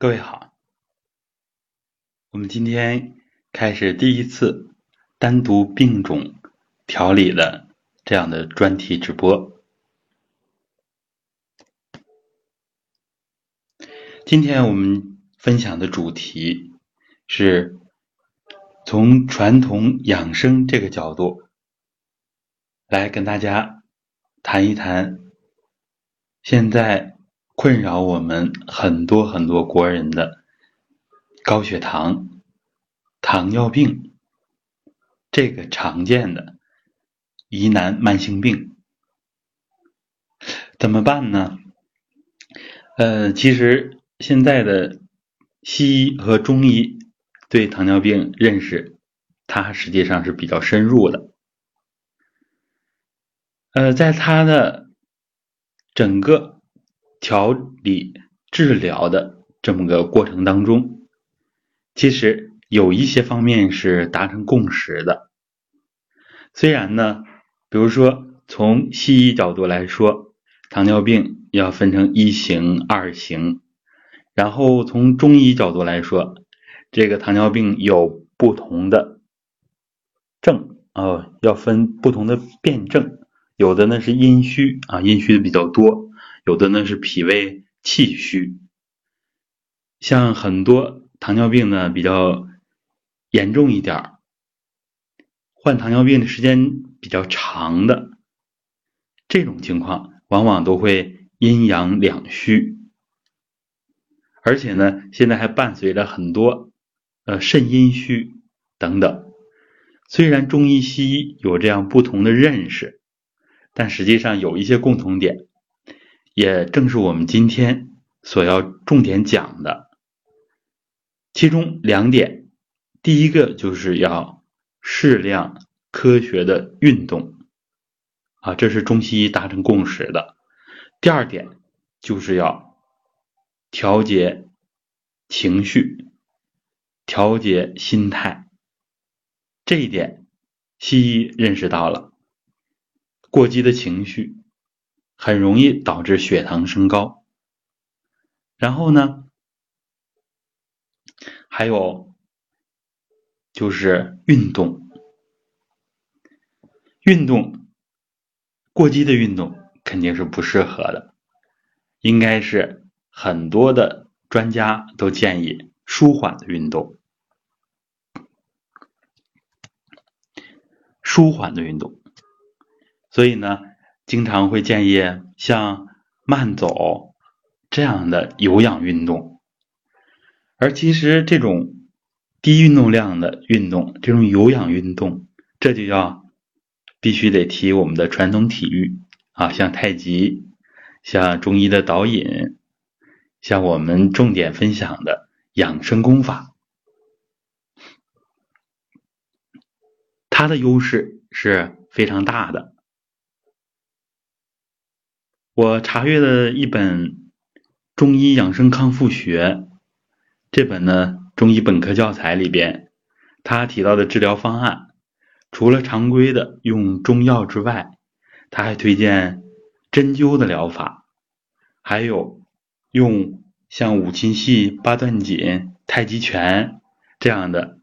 各位好，我们今天开始第一次单独病种调理的这样的专题直播。今天我们分享的主题是从传统养生这个角度来跟大家谈一谈现在。困扰我们很多很多国人的高血糖、糖尿病这个常见的疑难慢性病，怎么办呢？呃，其实现在的西医和中医对糖尿病认识，它实际上是比较深入的。呃，在它的整个。调理治疗的这么个过程当中，其实有一些方面是达成共识的。虽然呢，比如说从西医角度来说，糖尿病要分成一型、二型，然后从中医角度来说，这个糖尿病有不同的症啊，要分不同的辨证，有的呢是阴虚啊，阴虚的比较多。有的呢是脾胃气虚，像很多糖尿病呢比较严重一点患糖尿病的时间比较长的这种情况，往往都会阴阳两虚，而且呢现在还伴随着很多呃肾阴虚等等。虽然中医西医有这样不同的认识，但实际上有一些共同点。也正是我们今天所要重点讲的，其中两点，第一个就是要适量科学的运动，啊，这是中西医达成共识的。第二点就是要调节情绪，调节心态，这一点西医认识到了，过激的情绪。很容易导致血糖升高，然后呢，还有就是运动，运动过激的运动肯定是不适合的，应该是很多的专家都建议舒缓的运动，舒缓的运动，所以呢。经常会建议像慢走这样的有氧运动，而其实这种低运动量的运动，这种有氧运动，这就要必须得提我们的传统体育啊，像太极，像中医的导引，像我们重点分享的养生功法，它的优势是非常大的。我查阅的一本《中医养生康复学》这本呢中医本科教材里边，他提到的治疗方案，除了常规的用中药之外，他还推荐针灸的疗法，还有用像五禽戏、八段锦、太极拳这样的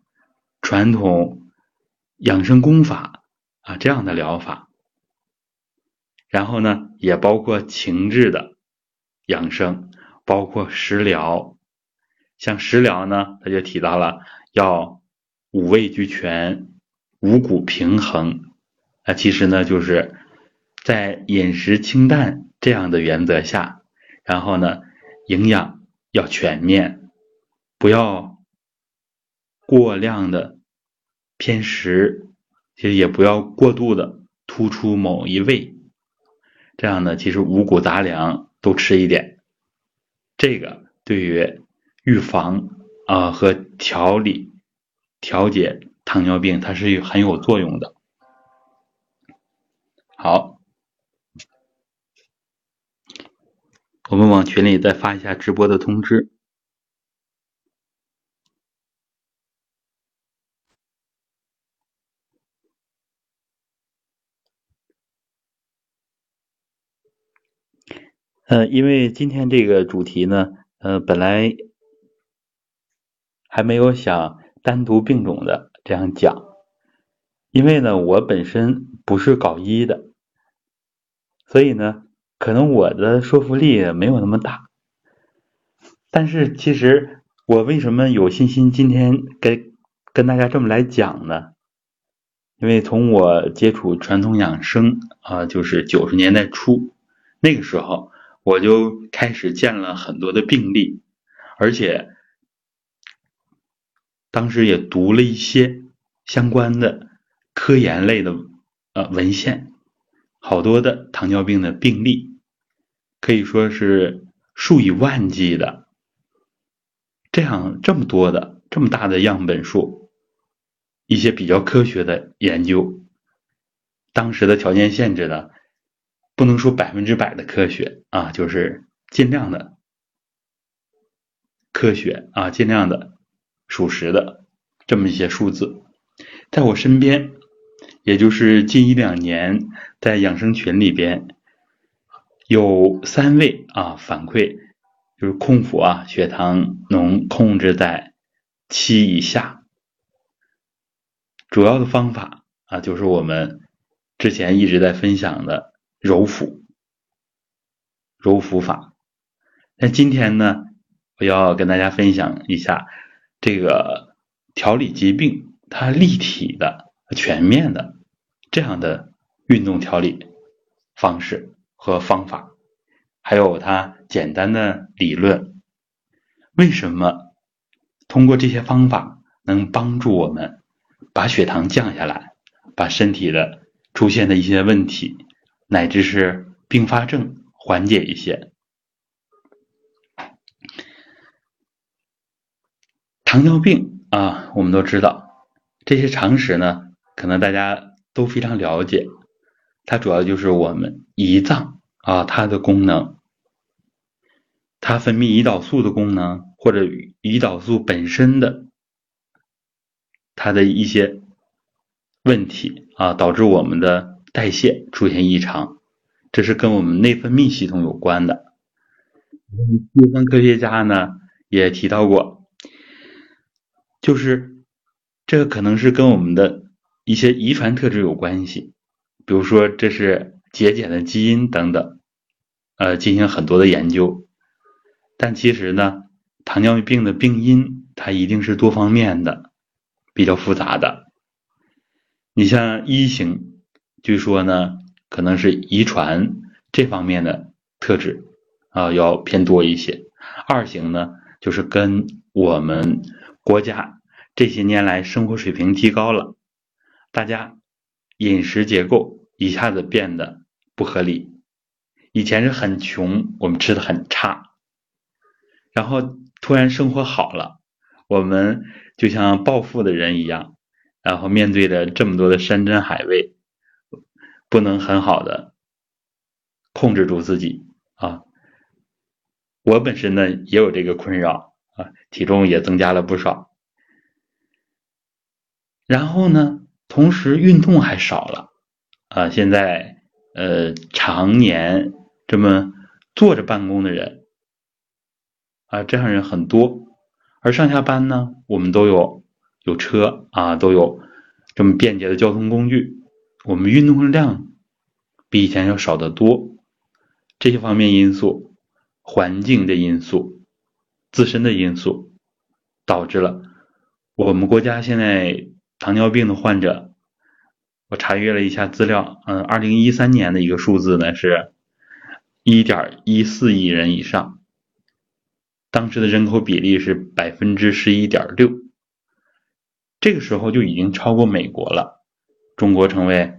传统养生功法啊这样的疗法。然后呢，也包括情志的养生，包括食疗。像食疗呢，他就提到了要五味俱全、五谷平衡。那其实呢，就是在饮食清淡这样的原则下，然后呢，营养要全面，不要过量的偏食，其实也不要过度的突出某一味。这样呢，其实五谷杂粮都吃一点，这个对于预防啊和调理、调节糖尿病，它是很有作用的。好，我们往群里再发一下直播的通知。呃，因为今天这个主题呢，呃，本来还没有想单独并种的这样讲，因为呢，我本身不是搞医的，所以呢，可能我的说服力没有那么大。但是其实我为什么有信心今天跟跟大家这么来讲呢？因为从我接触传统养生啊，就是九十年代初那个时候，我就开始见了很多的病例，而且当时也读了一些相关的科研类的呃文献，好多的糖尿病的病例，可以说是数以万计的，这样这么多的这么大的样本数。一些比较科学的研究，当时的条件限制呢，不能说百分之百的科学啊，就是尽量的科学啊，尽量的属实的这么一些数字，在我身边，也就是近一两年，在养生群里边，有三位啊反馈，就是空腹啊，血糖能控制在七以下。主要的方法啊，就是我们之前一直在分享的揉腹、揉腹法。那今天呢，我要跟大家分享一下这个调理疾病它立体的、全面的这样的运动调理方式和方法，还有它简单的理论。为什么通过这些方法能帮助我们？把血糖降下来，把身体的出现的一些问题，乃至是并发症缓解一些。糖尿病啊，我们都知道这些常识呢，可能大家都非常了解。它主要就是我们胰脏啊，它的功能，它分泌胰岛素的功能，或者胰岛素本身的。它的一些问题啊，导致我们的代谢出现异常，这是跟我们内分泌系统有关的。西方科学家呢也提到过，就是这个可能是跟我们的一些遗传特质有关系，比如说这是节俭的基因等等，呃，进行很多的研究。但其实呢，糖尿病的病因它一定是多方面的。比较复杂的，你像一型，据说呢可能是遗传这方面的特质啊要偏多一些。二型呢就是跟我们国家这些年来生活水平提高了，大家饮食结构一下子变得不合理，以前是很穷，我们吃的很差，然后突然生活好了，我们。就像暴富的人一样，然后面对着这么多的山珍海味，不能很好的控制住自己啊。我本身呢也有这个困扰啊，体重也增加了不少。然后呢，同时运动还少了啊。现在呃，常年这么坐着办公的人啊，这样人很多。而上下班呢，我们都有有车啊，都有这么便捷的交通工具，我们运动量比以前要少得多。这些方面因素、环境的因素、自身的因素，导致了我们国家现在糖尿病的患者，我查阅了一下资料，嗯，二零一三年的一个数字呢是一点一四亿人以上。当时的人口比例是百分之十一点六，这个时候就已经超过美国了。中国成为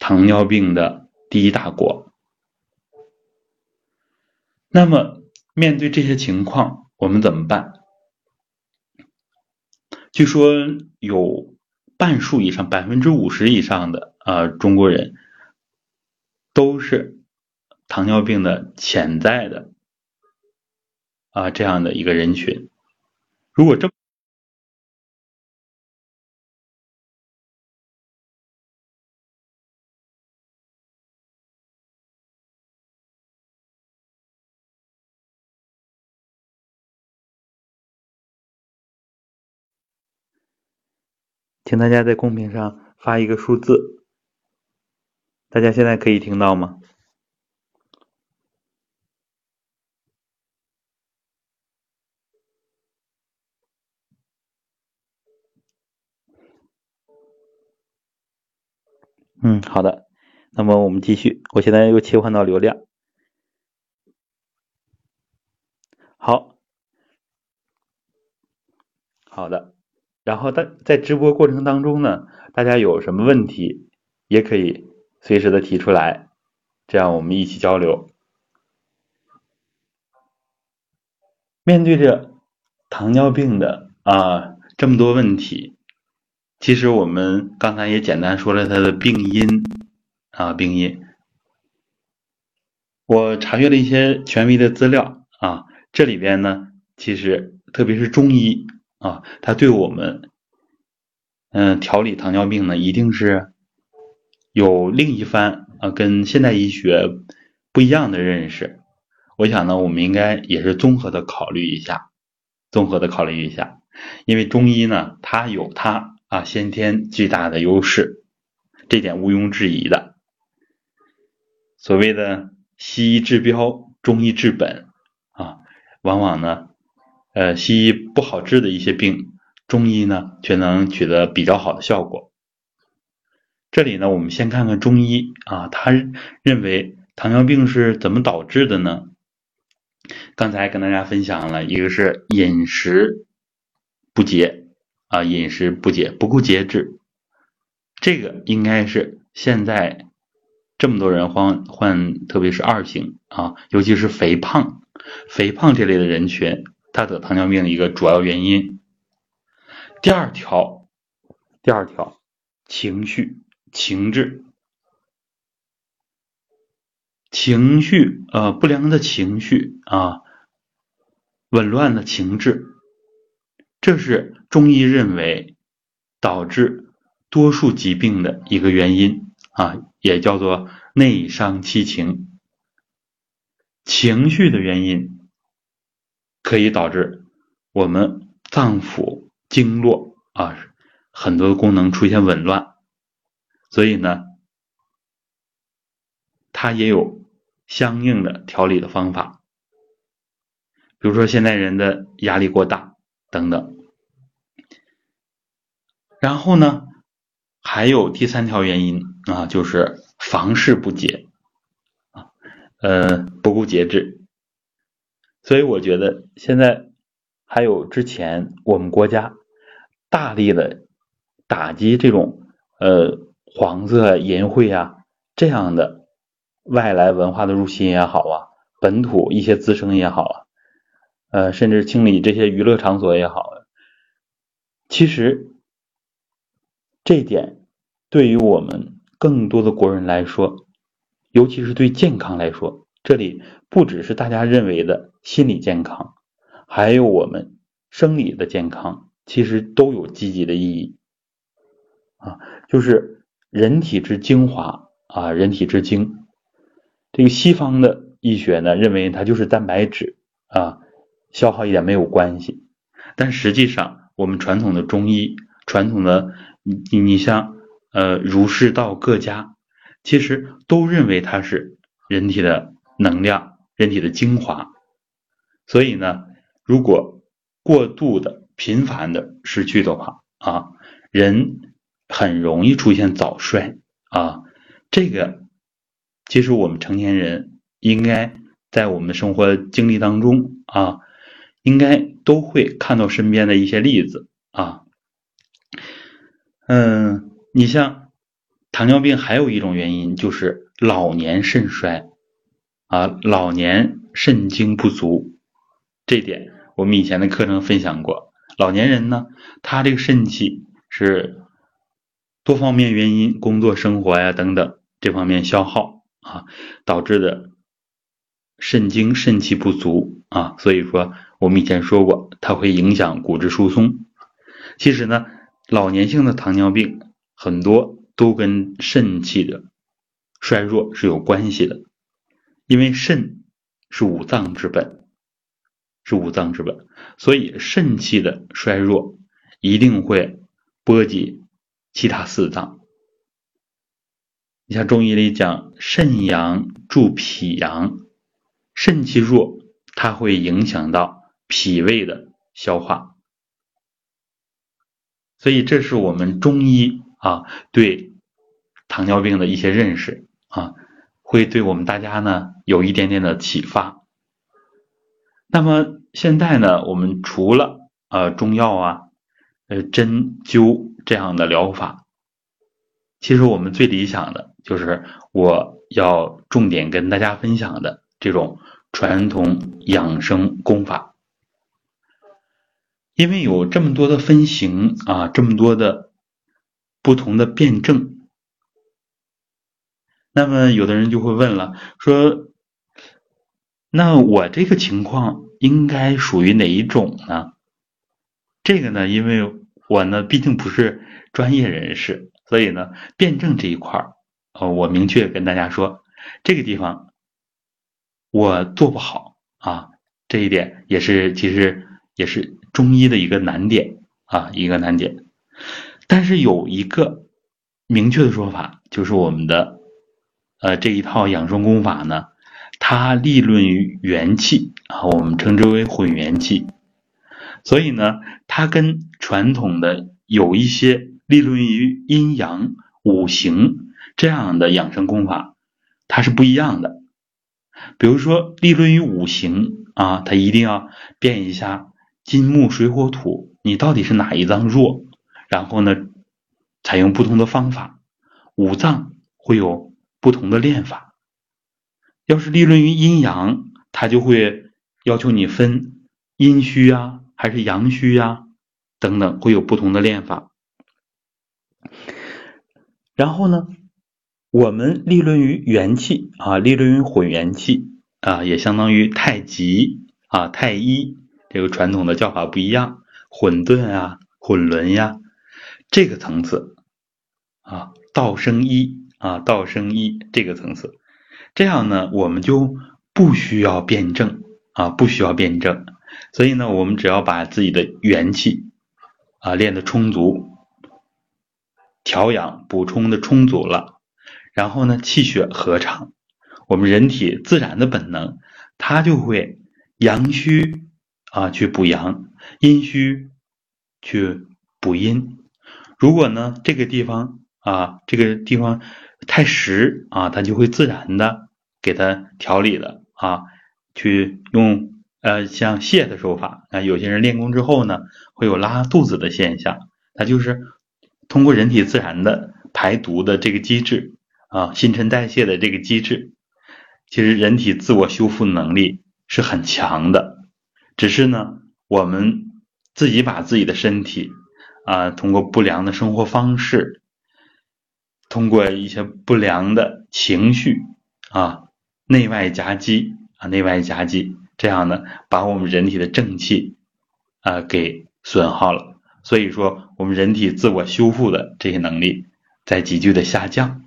糖尿病的第一大国。那么，面对这些情况，我们怎么办？据说有半数以上，百分之五十以上的啊中国人都是糖尿病的潜在的。啊，这样的一个人群，如果这请大家在公屏上发一个数字。大家现在可以听到吗？嗯，好的。那么我们继续，我现在又切换到流量。好，好的。然后在在直播过程当中呢，大家有什么问题也可以随时的提出来，这样我们一起交流。面对着糖尿病的啊这么多问题，其实我们刚才也简单说了它的病因啊病因。我查阅了一些权威的资料啊，这里边呢，其实特别是中医。啊，它对我们，嗯，调理糖尿病呢，一定是有另一番啊，跟现代医学不一样的认识。我想呢，我们应该也是综合的考虑一下，综合的考虑一下，因为中医呢，它有它啊先天巨大的优势，这点毋庸置疑的。所谓的西医治标，中医治本啊，往往呢。呃，西医不好治的一些病，中医呢却能取得比较好的效果。这里呢，我们先看看中医啊，他认为糖尿病是怎么导致的呢？刚才跟大家分享了一个是饮食不节啊，饮食不节不够节制，这个应该是现在这么多人患患，特别是二型啊，尤其是肥胖、肥胖这类的人群。他得糖尿病的一个主要原因。第二条，第二条，情绪、情志、情绪，呃，不良的情绪啊，紊乱的情志，这是中医认为导致多数疾病的一个原因啊，也叫做内伤七情。情绪的原因。可以导致我们脏腑经络啊很多的功能出现紊乱，所以呢，它也有相应的调理的方法，比如说现在人的压力过大等等。然后呢，还有第三条原因啊，就是房事不节啊，呃，不顾节制。所以我觉得现在还有之前我们国家大力的打击这种呃黄色淫秽啊这样的外来文化的入侵也好啊，本土一些滋生也好啊，呃甚至清理这些娱乐场所也好，其实这点对于我们更多的国人来说，尤其是对健康来说，这里不只是大家认为的。心理健康，还有我们生理的健康，其实都有积极的意义啊。就是人体之精华啊，人体之精。这个西方的医学呢，认为它就是蛋白质啊，消耗一点没有关系。但实际上，我们传统的中医，传统的你你像呃儒释道各家，其实都认为它是人体的能量，人体的精华。所以呢，如果过度的、频繁的失去的话啊，人很容易出现早衰啊。这个其实我们成年人应该在我们的生活经历当中啊，应该都会看到身边的一些例子啊。嗯，你像糖尿病还有一种原因就是老年肾衰啊，老年肾精不足。这点我们以前的课程分享过，老年人呢，他这个肾气是多方面原因，工作、生活呀等等这方面消耗啊导致的肾精、肾气不足啊，所以说我们以前说过，它会影响骨质疏松。其实呢，老年性的糖尿病很多都跟肾气的衰弱是有关系的，因为肾是五脏之本。是五脏之本，所以肾气的衰弱一定会波及其他四脏。你像中医里讲，肾阳助脾阳，肾气弱，它会影响到脾胃的消化。所以，这是我们中医啊对糖尿病的一些认识啊，会对我们大家呢有一点点的启发。那么现在呢，我们除了呃中药啊、呃针灸这样的疗法，其实我们最理想的就是我要重点跟大家分享的这种传统养生功法。因为有这么多的分型啊，这么多的不同的辩证，那么有的人就会问了，说，那我这个情况应该属于哪一种呢？这个呢，因为我呢毕竟不是专业人士，所以呢，辩证这一块儿，呃，我明确跟大家说，这个地方我做不好啊，这一点也是其实也是。中医的一个难点啊，一个难点，但是有一个明确的说法，就是我们的呃这一套养生功法呢，它立论于元气啊，我们称之为混元气，所以呢，它跟传统的有一些立论于阴阳五行这样的养生功法，它是不一样的。比如说立论于五行啊，它一定要变一下。金木水火土，你到底是哪一脏弱？然后呢，采用不同的方法，五脏会有不同的练法。要是立论于阴阳，它就会要求你分阴虚啊，还是阳虚呀，等等，会有不同的练法。然后呢，我们立论于元气啊，立论于混元气啊，也相当于太极啊，太一。这个传统的叫法不一样，混沌啊，混沌呀，这个层次啊，道生一啊，道生一这个层次，这样呢，我们就不需要辩证啊，不需要辩证，所以呢，我们只要把自己的元气啊练得充足，调养补充的充足了，然后呢，气血和畅，我们人体自然的本能，它就会阳虚。啊，去补阳，阴虚去补阴。如果呢，这个地方啊，这个地方太实啊，它就会自然的给它调理了啊。去用呃像泻的手法啊，有些人练功之后呢，会有拉肚子的现象，它就是通过人体自然的排毒的这个机制啊，新陈代谢的这个机制，其实人体自我修复能力是很强的。只是呢，我们自己把自己的身体啊，通过不良的生活方式，通过一些不良的情绪啊，内外夹击啊，内外夹击，这样呢，把我们人体的正气啊给损耗了。所以说，我们人体自我修复的这些能力在急剧的下降。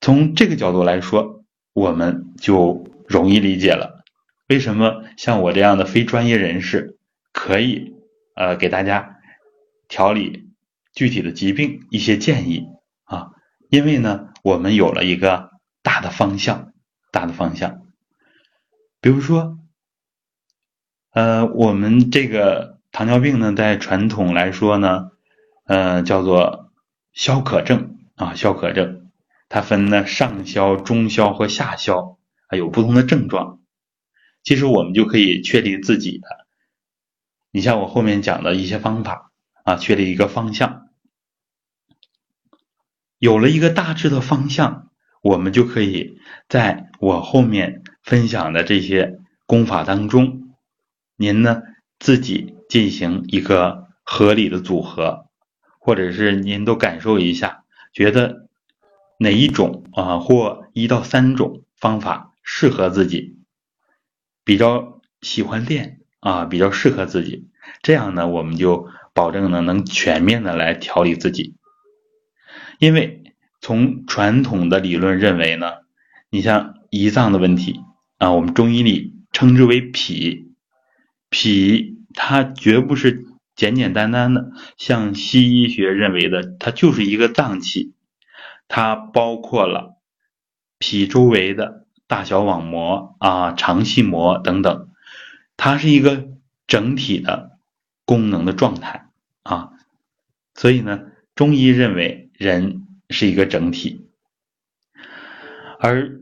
从这个角度来说，我们就容易理解了。为什么像我这样的非专业人士可以呃给大家调理具体的疾病一些建议？因为呢，我们有了一个大的方向，大的方向。比如说，呃，我们这个糖尿病呢，在传统来说呢，呃，叫做消渴症啊，消渴症，它分呢上消、中消和下消，啊有不同的症状。其实我们就可以确立自己的，你像我后面讲的一些方法啊，确立一个方向，有了一个大致的方向，我们就可以在我后面分享的这些功法当中，您呢自己进行一个合理的组合，或者是您都感受一下，觉得哪一种啊或一到三种方法适合自己。比较喜欢练啊，比较适合自己，这样呢，我们就保证呢能全面的来调理自己。因为从传统的理论认为呢，你像胰脏的问题啊，我们中医里称之为脾，脾它绝不是简简单单的，像西医学认为的，它就是一个脏器，它包括了脾周围的大小网膜啊、肠系膜等等，它是一个整体的功能的状态啊。所以呢，中医认为人是一个整体，而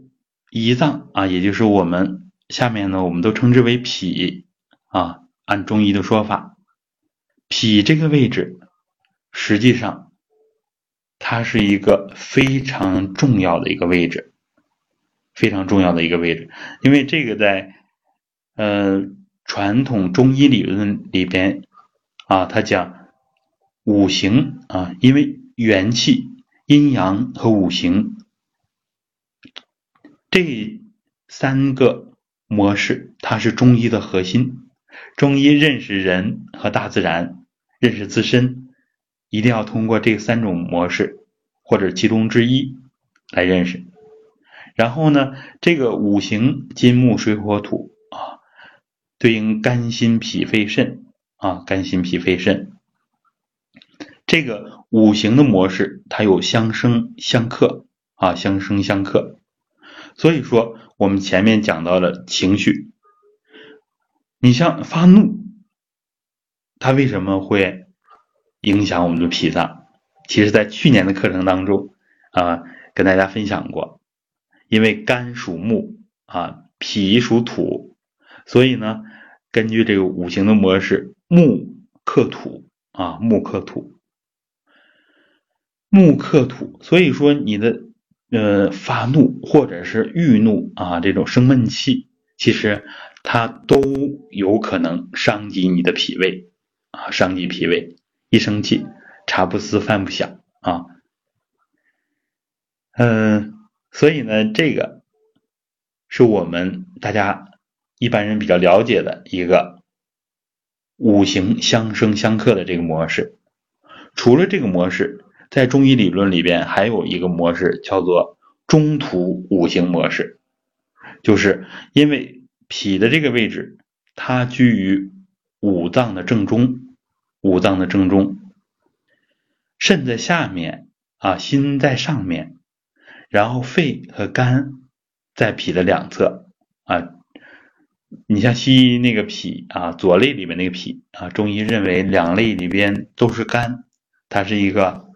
胰脏啊，也就是我们下面呢，我们都称之为脾啊，按中医的说法。脾这个位置，实际上它是一个非常重要的一个位置，非常重要的一个位置。因为这个在呃传统中医理论里边啊，它讲五行啊，因为元气、阴阳和五行这三个模式，它是中医的核心。中医认识人和大自然。认识自身，一定要通过这三种模式或者其中之一来认识。然后呢，这个五行金木水火土啊，对应肝心脾肺肾啊，肝心脾肺肾。这个五行的模式，它有相生相克啊，相生相克。所以说，我们前面讲到了情绪，你像发怒。它为什么会影响我们的脾脏？其实，在去年的课程当中啊，跟大家分享过，因为肝属木啊，脾属土，所以呢，根据这个五行的模式，木克土啊，木克土，木克土，所以说你的呃发怒或者是郁怒啊，这种生闷气，其实它都有可能伤及你的脾胃。啊，伤及脾胃，一生气，茶不思饭不想啊。嗯，所以呢，这个是我们大家一般人比较了解的一个五行相生相克的这个模式。除了这个模式，在中医理论里边还有一个模式叫做中土五行模式，就是因为脾的这个位置，它居于。五脏的正中，五脏的正中，肾在下面啊，心在上面，然后肺和肝在脾的两侧啊。你像西医那个脾啊，左肋里面那个脾啊，中医认为两肋里边都是肝，它是一个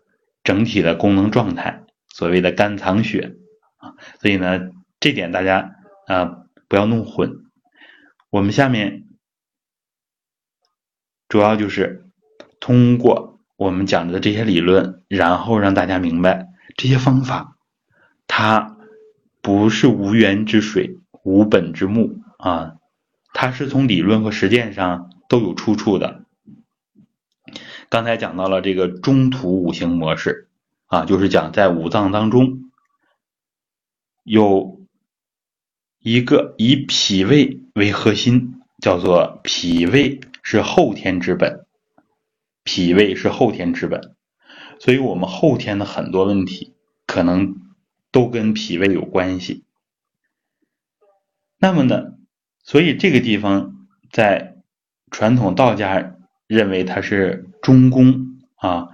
整体的功能状态，所谓的肝藏血啊。所以呢，这点大家啊不要弄混。我们下面。主要就是通过我们讲的这些理论，然后让大家明白这些方法，它不是无源之水、无本之木啊，它是从理论和实践上都有出处的。刚才讲到了这个中土五行模式啊，就是讲在五脏当中有一个以脾胃为核心，叫做脾胃。是后天之本，脾胃是后天之本，所以我们后天的很多问题可能都跟脾胃有关系。那么呢，所以这个地方在传统道家认为它是中宫啊，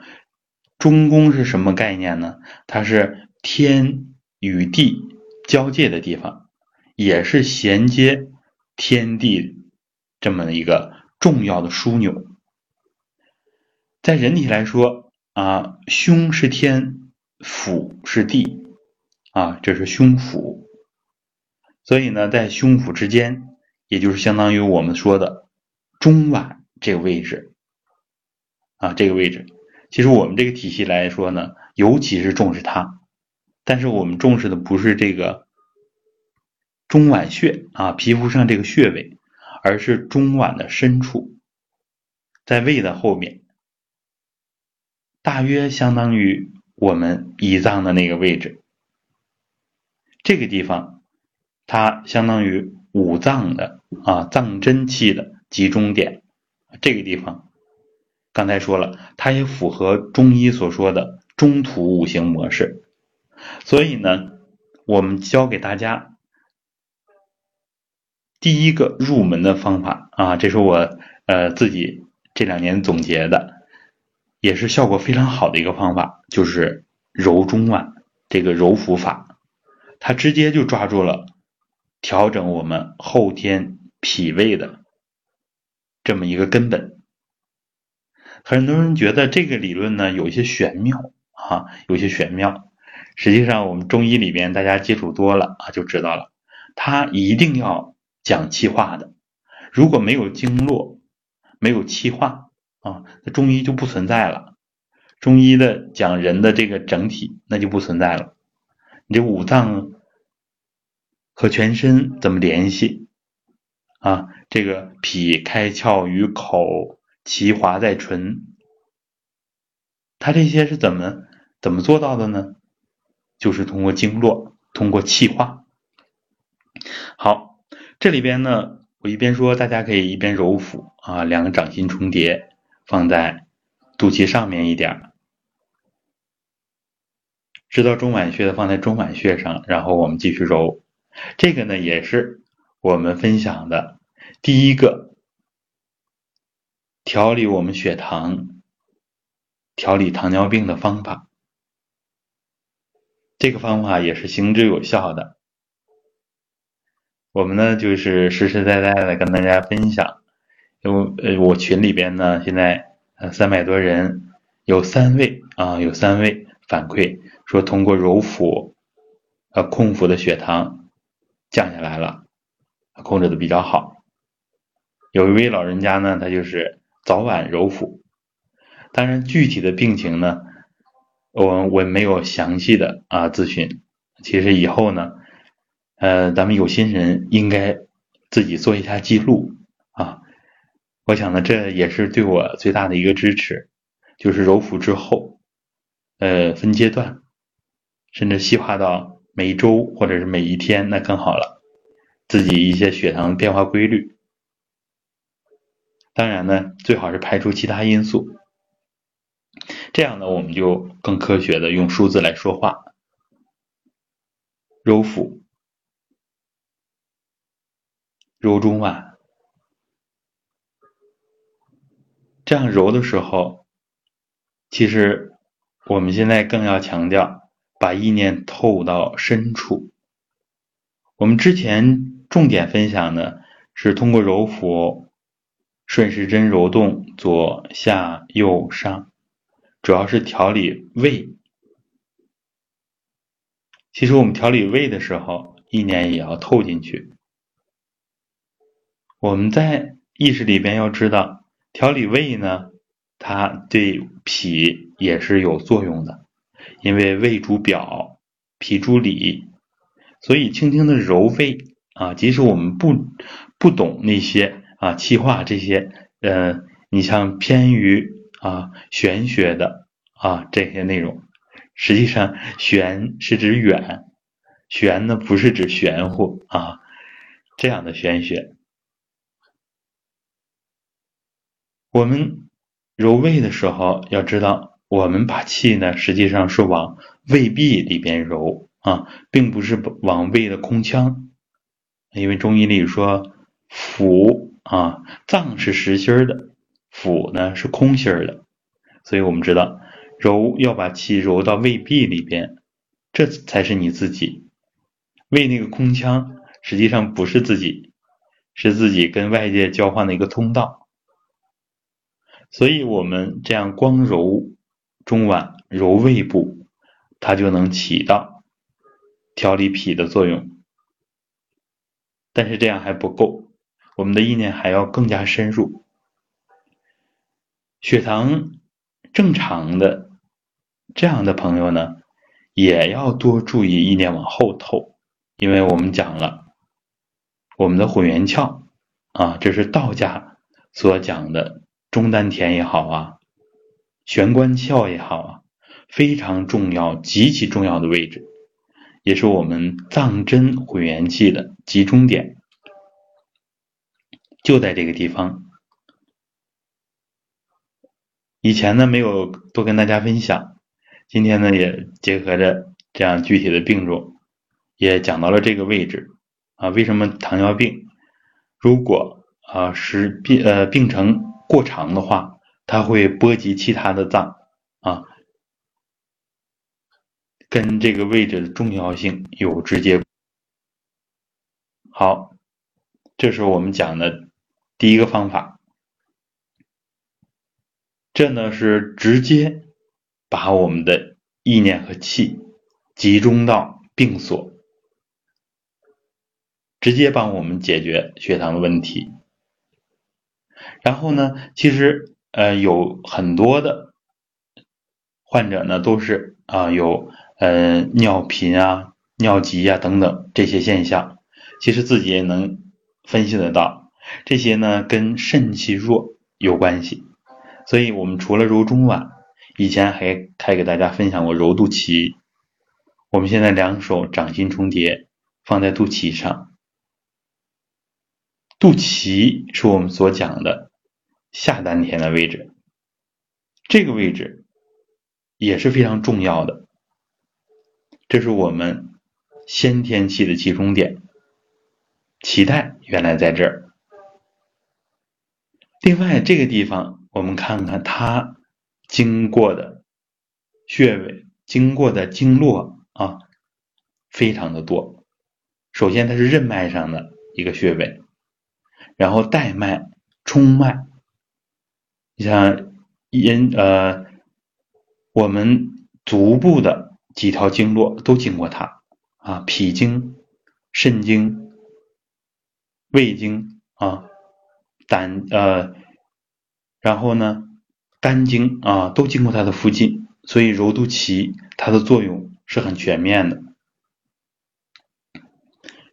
中宫是什么概念呢？它是天与地交界的地方，也是衔接天地这么一个。重要的枢纽，在人体来说啊，胸是天，腹是地，啊，这是胸腹。所以呢，在胸腹之间，也就是相当于我们说的中脘这个位置，啊，这个位置，其实我们这个体系来说呢，尤其是重视它，但是我们重视的不是这个中脘穴啊，皮肤上这个穴位。而是中脘的深处，在胃的后面，大约相当于我们胰脏的那个位置。这个地方，它相当于五脏的啊脏真气的集中点。这个地方，刚才说了，它也符合中医所说的中土五行模式。所以呢，我们教给大家。第一个入门的方法啊，这是我呃自己这两年总结的，也是效果非常好的一个方法，就是揉中脘这个揉腹法，它直接就抓住了调整我们后天脾胃的这么一个根本。很多人觉得这个理论呢有一些玄妙啊，有些玄妙。实际上，我们中医里边大家接触多了啊，就知道了，它一定要讲气化的。如果没有经络，没有气化啊，那中医就不存在了。中医的讲人的这个整体，那就不存在了。你这五脏和全身怎么联系啊？这个脾开窍于口，其华在唇，它这些是怎么怎么做到的呢？就是通过经络，通过气化。好，这里边呢。我一边说，大家可以一边揉腹啊，两个掌心重叠，放在肚脐上面一点，知道中脘穴的放在中脘穴上，然后我们继续揉。这个呢，也是我们分享的第一个调理我们血糖、调理糖尿病的方法。这个方法也是行之有效的。我们呢，就是实实在在的跟大家分享，因为呃，我群里边呢，现在呃三百多人，有三位啊，有三位反馈说通过揉腹，呃空腹的血糖降下来了，控制的比较好。有一位老人家呢，他就是早晚揉腹，当然具体的病情呢，我我没有详细的啊咨询，其实以后呢。呃，咱们有心人应该自己做一下记录啊！我想呢，这也是对我最大的一个支持，就是揉腹之后，呃，分阶段，甚至细化到每周或者是每一天，那更好了。自己一些血糖变化规律，当然呢，最好是排除其他因素，这样呢，我们就更科学的用数字来说话，揉腹。揉中脘，这样揉的时候，其实我们现在更要强调，把意念透到深处。我们之前重点分享的是通过揉腹，顺时针揉动左下右上，主要是调理胃。其实我们调理胃的时候，意念也要透进去。我们在意识里边要知道，调理胃呢，它对脾也是有作用的，因为胃主表，脾主里，所以轻轻的揉胃啊，即使我们不不懂那些啊气化这些，呃，你像偏于啊玄学的啊这些内容，实际上玄是指远，玄呢不是指玄乎啊这样的玄学。我们揉胃的时候，要知道，我们把气呢，实际上是往胃壁里边揉啊，并不是往胃的空腔，因为中医里说，腑啊，脏是实心的，腑呢是空心的，所以我们知道，揉要把气揉到胃壁里边，这才是你自己。胃那个空腔实际上不是自己，是自己跟外界交换的一个通道。所以，我们这样光揉中脘、揉胃部，它就能起到调理脾的作用。但是这样还不够，我们的意念还要更加深入。血糖正常的这样的朋友呢，也要多注意意念往后透，因为我们讲了，我们的混元窍啊，这是道家所讲的。中丹田也好啊，玄关窍也好啊，非常重要、极其重要的位置，也是我们藏针混元气的集中点，就在这个地方。以前呢没有多跟大家分享，今天呢也结合着这样具体的病种，也讲到了这个位置啊。为什么糖尿病如果啊是病呃病程？过长的话，它会波及其他的脏啊，跟这个位置的重要性有直接。好，这是我们讲的第一个方法。这呢是直接把我们的意念和气集中到病所，直接帮我们解决血糖的问题。然后呢，其实呃有很多的患者呢都是啊有呃尿频啊、尿急啊等等这些现象，其实自己也能分析得到，这些呢跟肾气弱有关系。所以我们除了揉中脘，以前还还给大家分享过揉肚脐。我们现在两手掌心重叠，放在肚脐上。肚脐是我们所讲的下丹田的位置，这个位置也是非常重要的。这是我们先天气的集中点，脐带原来在这儿。另外，这个地方。我们看看它经过的穴位，经过的经络啊，非常的多。首先，它是任脉上的一个穴位，然后带脉、冲脉，你像阴呃，我们足部的几条经络都经过它啊，脾经、肾经、胃经啊，胆呃。然后呢，肝经啊都经过它的附近，所以揉肚脐它的作用是很全面的。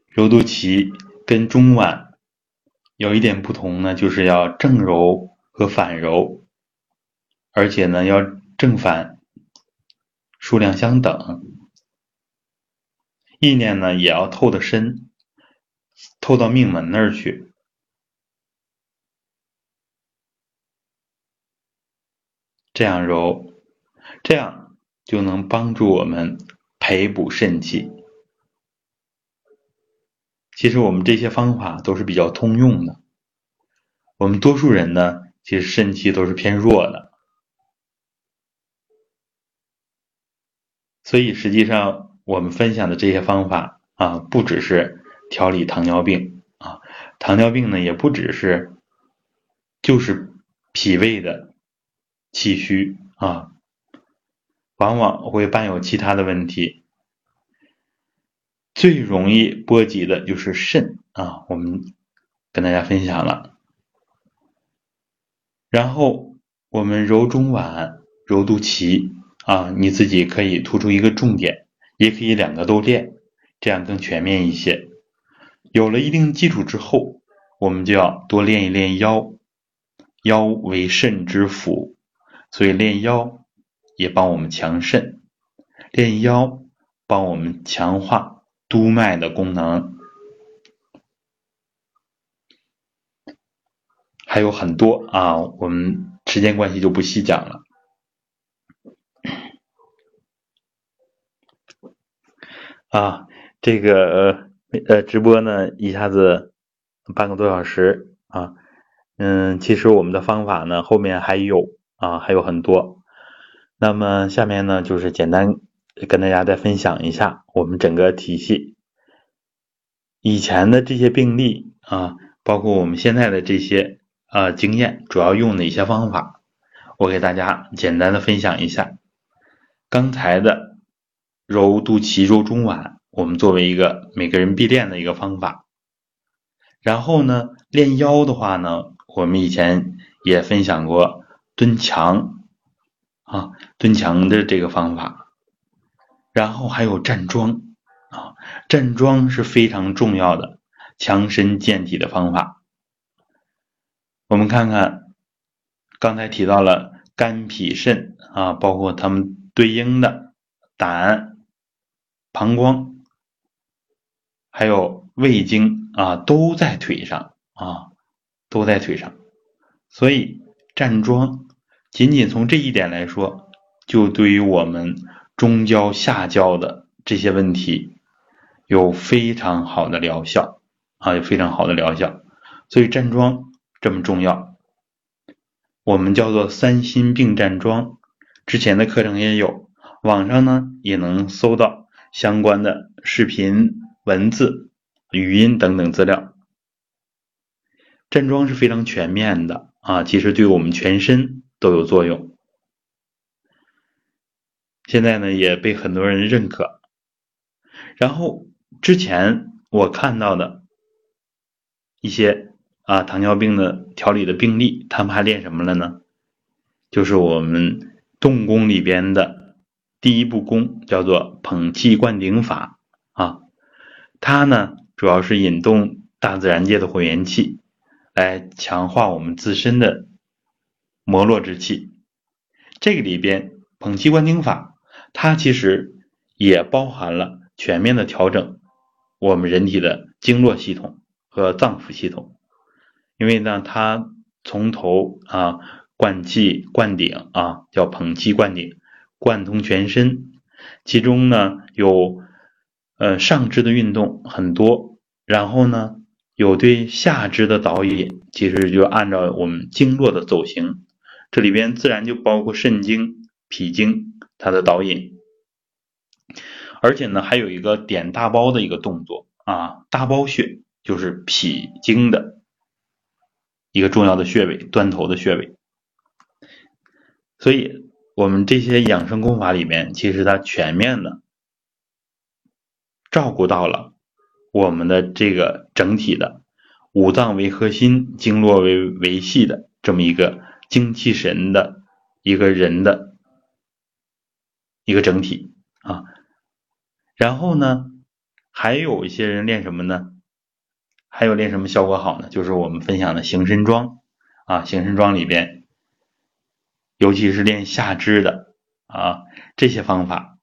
揉肚脐跟中脘有一点不同呢，就是要正揉和反揉，而且呢要正反数量相等，意念呢也要透的深，透到命门那儿去。这样揉，这样就能帮助我们培补肾气。其实我们这些方法都是比较通用的。我们多数人呢，其实肾气都是偏弱的，所以实际上我们分享的这些方法啊，不只是调理糖尿病啊，糖尿病呢也不只是就是脾胃的。气虚啊，往往会伴有其他的问题。最容易波及的就是肾啊，我们跟大家分享了。然后我们揉中脘、揉肚脐啊，你自己可以突出一个重点，也可以两个都练，这样更全面一些。有了一定基础之后，我们就要多练一练腰，腰为肾之府。所以练腰也帮我们强肾，练腰帮我们强化督脉的功能，还有很多啊，我们时间关系就不细讲了。啊，这个呃直播呢一下子半个多小时啊，嗯，其实我们的方法呢后面还有。啊，还有很多。那么下面呢，就是简单跟大家再分享一下我们整个体系以前的这些病例啊，包括我们现在的这些啊经验，主要用的一些方法，我给大家简单的分享一下。刚才的揉肚脐、揉中脘，我们作为一个每个人必练的一个方法。然后呢，练腰的话呢，我们以前也分享过。蹲墙啊，蹲墙的这个方法，然后还有站桩啊，站桩是非常重要的强身健体的方法。我们看看刚才提到了肝脾肾啊，包括它们对应的胆、膀胱，还有胃经啊，都在腿上啊，都在腿上，所以站桩。仅仅从这一点来说，就对于我们中焦下焦的这些问题有非常好的疗效啊，有非常好的疗效。所以站桩这么重要。我们叫做三心并站桩，之前的课程也有，网上呢也能搜到相关的视频、文字、语音等等资料。站桩是非常全面的啊，其实对我们全身都有作用。现在呢也被很多人认可。然后之前我看到的一些啊糖尿病的调理的病例，他们还练什么了呢？就是我们动功里边的第一步功，叫做捧气灌顶法啊。它呢主要是引动大自然界的混元气。来强化我们自身的摩络之气。这个里边捧气观顶法，它其实也包含了全面的调整我们人体的经络系统和脏腑系统。因为呢，它从头啊灌气灌顶啊，叫捧气灌顶，贯通全身。其中呢有呃上肢的运动很多，然后呢。有对下肢的导引，其实就按照我们经络的走形，这里边自然就包括肾经、脾经它的导引，而且呢还有一个点大包的一个动作啊，大包穴就是脾经的一个重要的穴位，端头的穴位。所以，我们这些养生功法里面，其实它全面的照顾到了。我们的这个整体的五脏为核心、经络为维系的这么一个精气神的一个人的一个整体啊，然后呢，还有一些人练什么呢？还有练什么效果好呢？就是我们分享的行身桩啊，行身桩里边，尤其是练下肢的啊这些方法，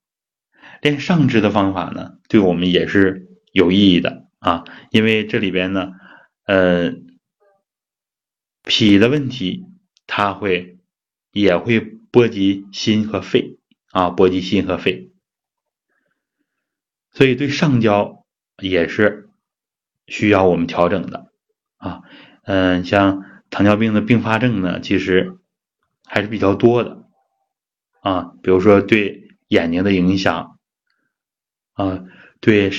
练上肢的方法呢，对我们也是。有意义的啊，因为这里边呢，呃，脾的问题，它会也会波及心和肺啊，波及心和肺，所以对上焦也是需要我们调整的啊，嗯，像糖尿病的并发症呢，其实还是比较多的啊，比如说对眼睛的影响啊，对。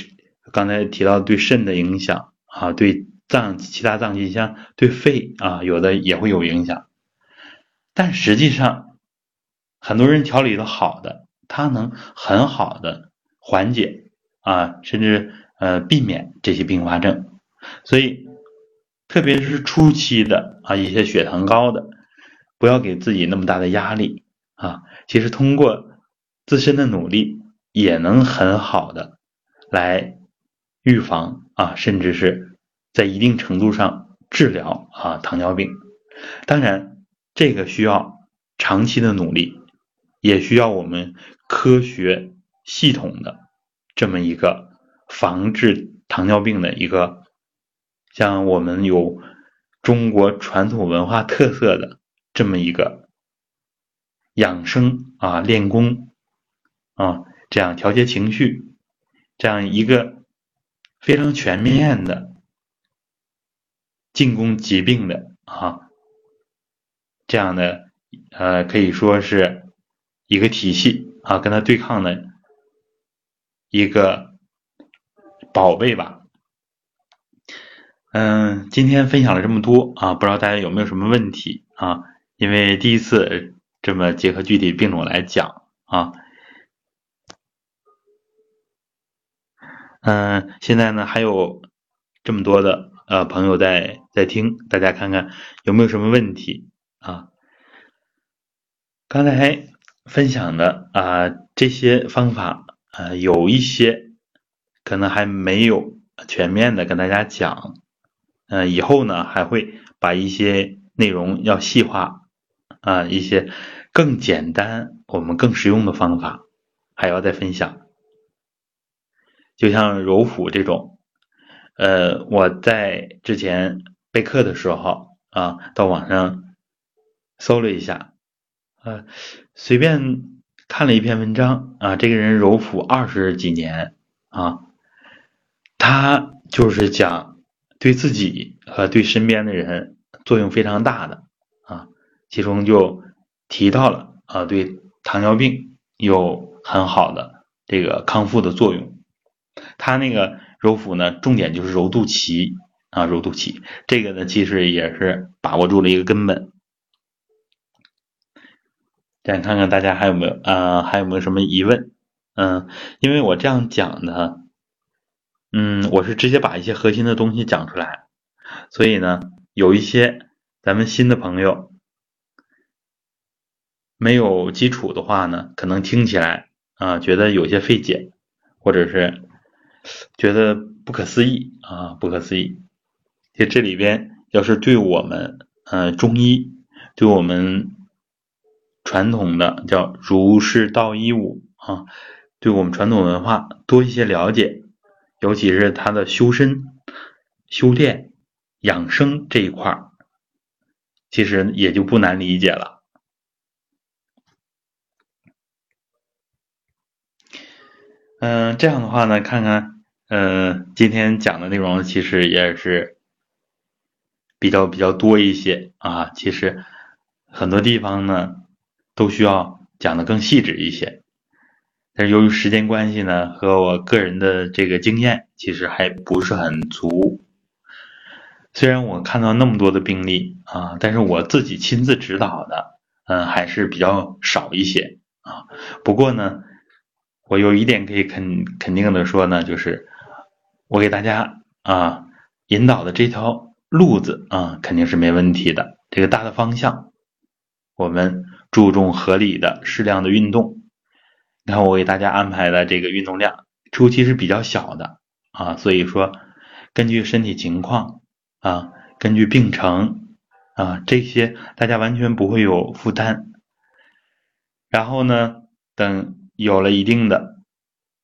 刚才提到对肾的影响啊，对脏其他脏器像对肺啊，有的也会有影响。但实际上，很多人调理的好的，他能很好的缓解啊，甚至呃避免这些并发症。所以，特别是初期的啊一些血糖高的，不要给自己那么大的压力啊。其实通过自身的努力，也能很好的来。预防啊，甚至是在一定程度上治疗啊糖尿病。当然，这个需要长期的努力，也需要我们科学系统的这么一个防治糖尿病的一个，像我们有中国传统文化特色的这么一个养生啊练功啊这样调节情绪这样一个。非常全面的进攻疾病的啊，这样的呃可以说是一个体系啊，跟他对抗的一个宝贝吧。嗯，今天分享了这么多啊，不知道大家有没有什么问题啊？因为第一次这么结合具体病种来讲啊。嗯，现在呢还有这么多的呃朋友在在听，大家看看有没有什么问题啊？刚才分享的啊这些方法啊有一些可能还没有全面的跟大家讲，嗯，以后呢还会把一些内容要细化啊一些更简单我们更实用的方法还要再分享。就像揉腹这种，呃，我在之前备课的时候啊，到网上搜了一下，呃，随便看了一篇文章啊，这个人揉腹二十几年啊，他就是讲对自己和对身边的人作用非常大的啊，其中就提到了啊，对糖尿病有很好的这个康复的作用。他那个揉腹呢，重点就是揉肚脐啊，揉肚脐。这个呢，其实也是把握住了一个根本。再看看大家还有没有啊，还有没有什么疑问？嗯，因为我这样讲呢，嗯，我是直接把一些核心的东西讲出来，所以呢，有一些咱们新的朋友没有基础的话呢，可能听起来啊，觉得有些费解，或者是觉得不可思议啊，不可思议。就这里边，要是对我们呃中医，对我们。传统的叫儒释道一武啊，对我们传统文化多一些了解，尤其是他的修身、修炼、养生这一块儿，其实也就不难理解了。嗯，这样的话呢，看看，嗯，今天讲的内容其实也是比较比较多一些啊，其实很多地方呢。都需要讲的更细致一些，但是由于时间关系呢，和我个人的这个经验其实还不是很足。虽然我看到那么多的病例啊，但是我自己亲自指导的，嗯，还是比较少一些啊。不过呢，我有一点可以肯肯定的说呢，就是我给大家啊引导的这条路子啊，肯定是没问题的。这个大的方向，我们。注重合理的、适量的运动。你看，我给大家安排的这个运动量初期是比较小的啊，所以说根据身体情况啊，根据病程啊，这些大家完全不会有负担。然后呢，等有了一定的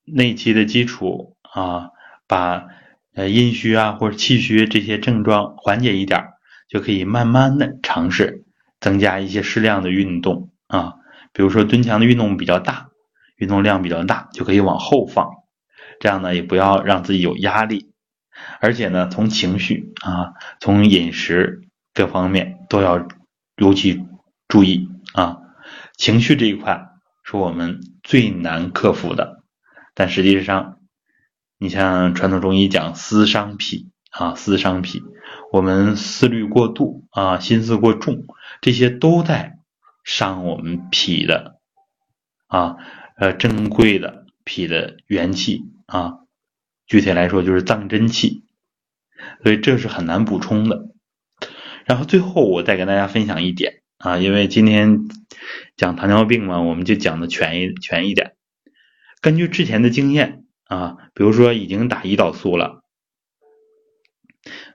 内气的基础啊，把呃阴虚啊或者气虚这些症状缓解一点，就可以慢慢的尝试。增加一些适量的运动啊，比如说蹲墙的运动比较大，运动量比较大，就可以往后放。这样呢，也不要让自己有压力，而且呢，从情绪啊，从饮食各方面都要尤其注意啊。情绪这一块是我们最难克服的，但实际上，你像传统中医讲思伤脾啊，思伤脾，我们思虑过度啊，心思过重。这些都在伤我们脾的啊，呃，珍贵的脾的元气啊，具体来说就是脏真气，所以这是很难补充的。然后最后我再跟大家分享一点啊，因为今天讲糖尿病嘛，我们就讲的全一全一点。根据之前的经验啊，比如说已经打胰岛素了，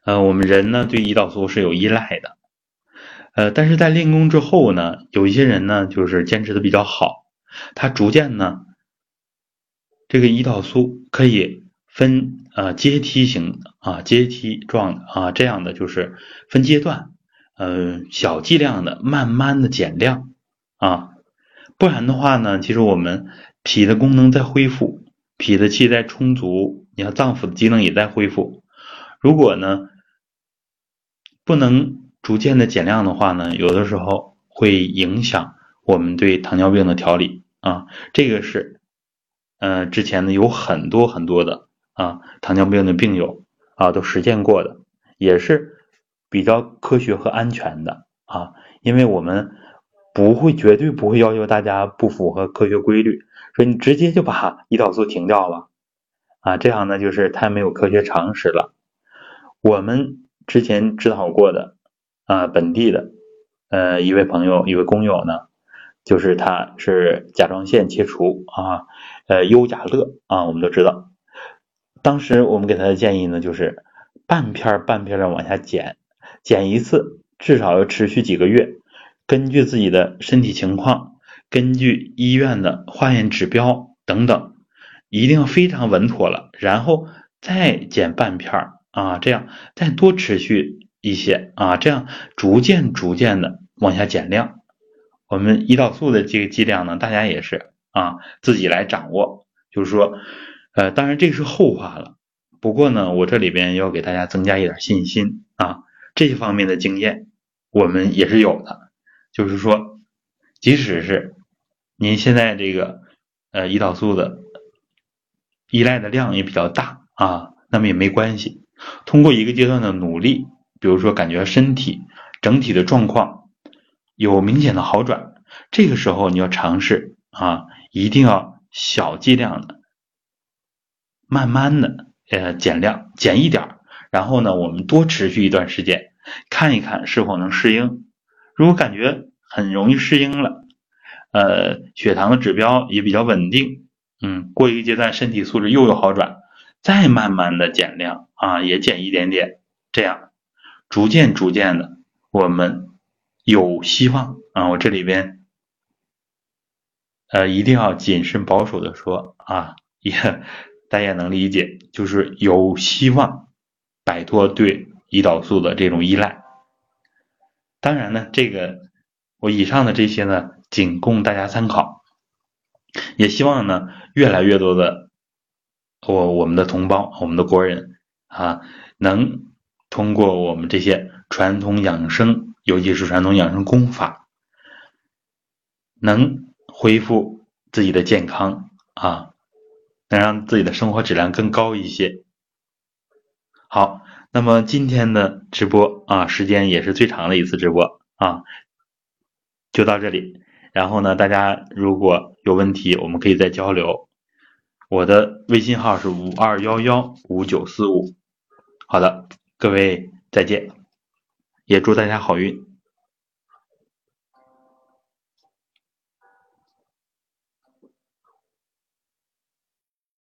呃，我们人呢对胰岛素是有依赖的。呃，但是在练功之后呢，有一些人呢，就是坚持的比较好，他逐渐呢，这个胰岛素可以分呃阶梯型啊，阶梯状啊，这样的就是分阶段，呃，小剂量的，慢慢的减量啊，不然的话呢，其实我们脾的功能在恢复，脾的气在充足，你看脏腑的机能也在恢复，如果呢，不能。逐渐的减量的话呢，有的时候会影响我们对糖尿病的调理啊，这个是，呃，之前呢有很多很多的啊糖尿病的病友啊都实践过的，也是比较科学和安全的啊，因为我们不会绝对不会要求大家不符合科学规律，说你直接就把胰岛素停掉了啊，这样呢就是太没有科学常识了。我们之前指导过的。啊，本地的，呃，一位朋友，一位工友呢，就是他是甲状腺切除啊，呃，优甲乐啊，我们都知道。当时我们给他的建议呢，就是半片半片的往下减，减一次至少要持续几个月，根据自己的身体情况，根据医院的化验指标等等，一定要非常稳妥了，然后再减半片啊，这样再多持续。一些啊，这样逐渐逐渐的往下减量。我们胰岛素的这个剂量呢，大家也是啊自己来掌握。就是说，呃，当然这是后话了。不过呢，我这里边要给大家增加一点信心啊，这些方面的经验我们也是有的。就是说，即使是您现在这个呃胰岛素的依赖的量也比较大啊，那么也没关系。通过一个阶段的努力，比如说感觉身体整体的状况有明显的好转，这个时候你要尝试啊，一定要小剂量的、慢慢的呃减量，减一点儿，然后呢，我们多持续一段时间，看一看是否能适应。如果感觉很容易适应了，呃，血糖的指标也比较稳定，嗯，过一个阶段身体素质又有好转。再慢慢的减量啊，也减一点点，这样逐渐逐渐的，我们有希望啊。我这里边呃一定要谨慎保守的说啊，也大家也能理解，就是有希望摆脱对胰岛素的这种依赖。当然呢，这个我以上的这些呢，仅供大家参考，也希望呢越来越多的。我我们的同胞，我们的国人啊，能通过我们这些传统养生，尤其是传统养生功法，能恢复自己的健康啊，能让自己的生活质量更高一些。好，那么今天的直播啊，时间也是最长的一次直播啊，就到这里。然后呢，大家如果有问题，我们可以再交流。我的微信号是五二幺幺五九四五，好的，各位再见，也祝大家好运。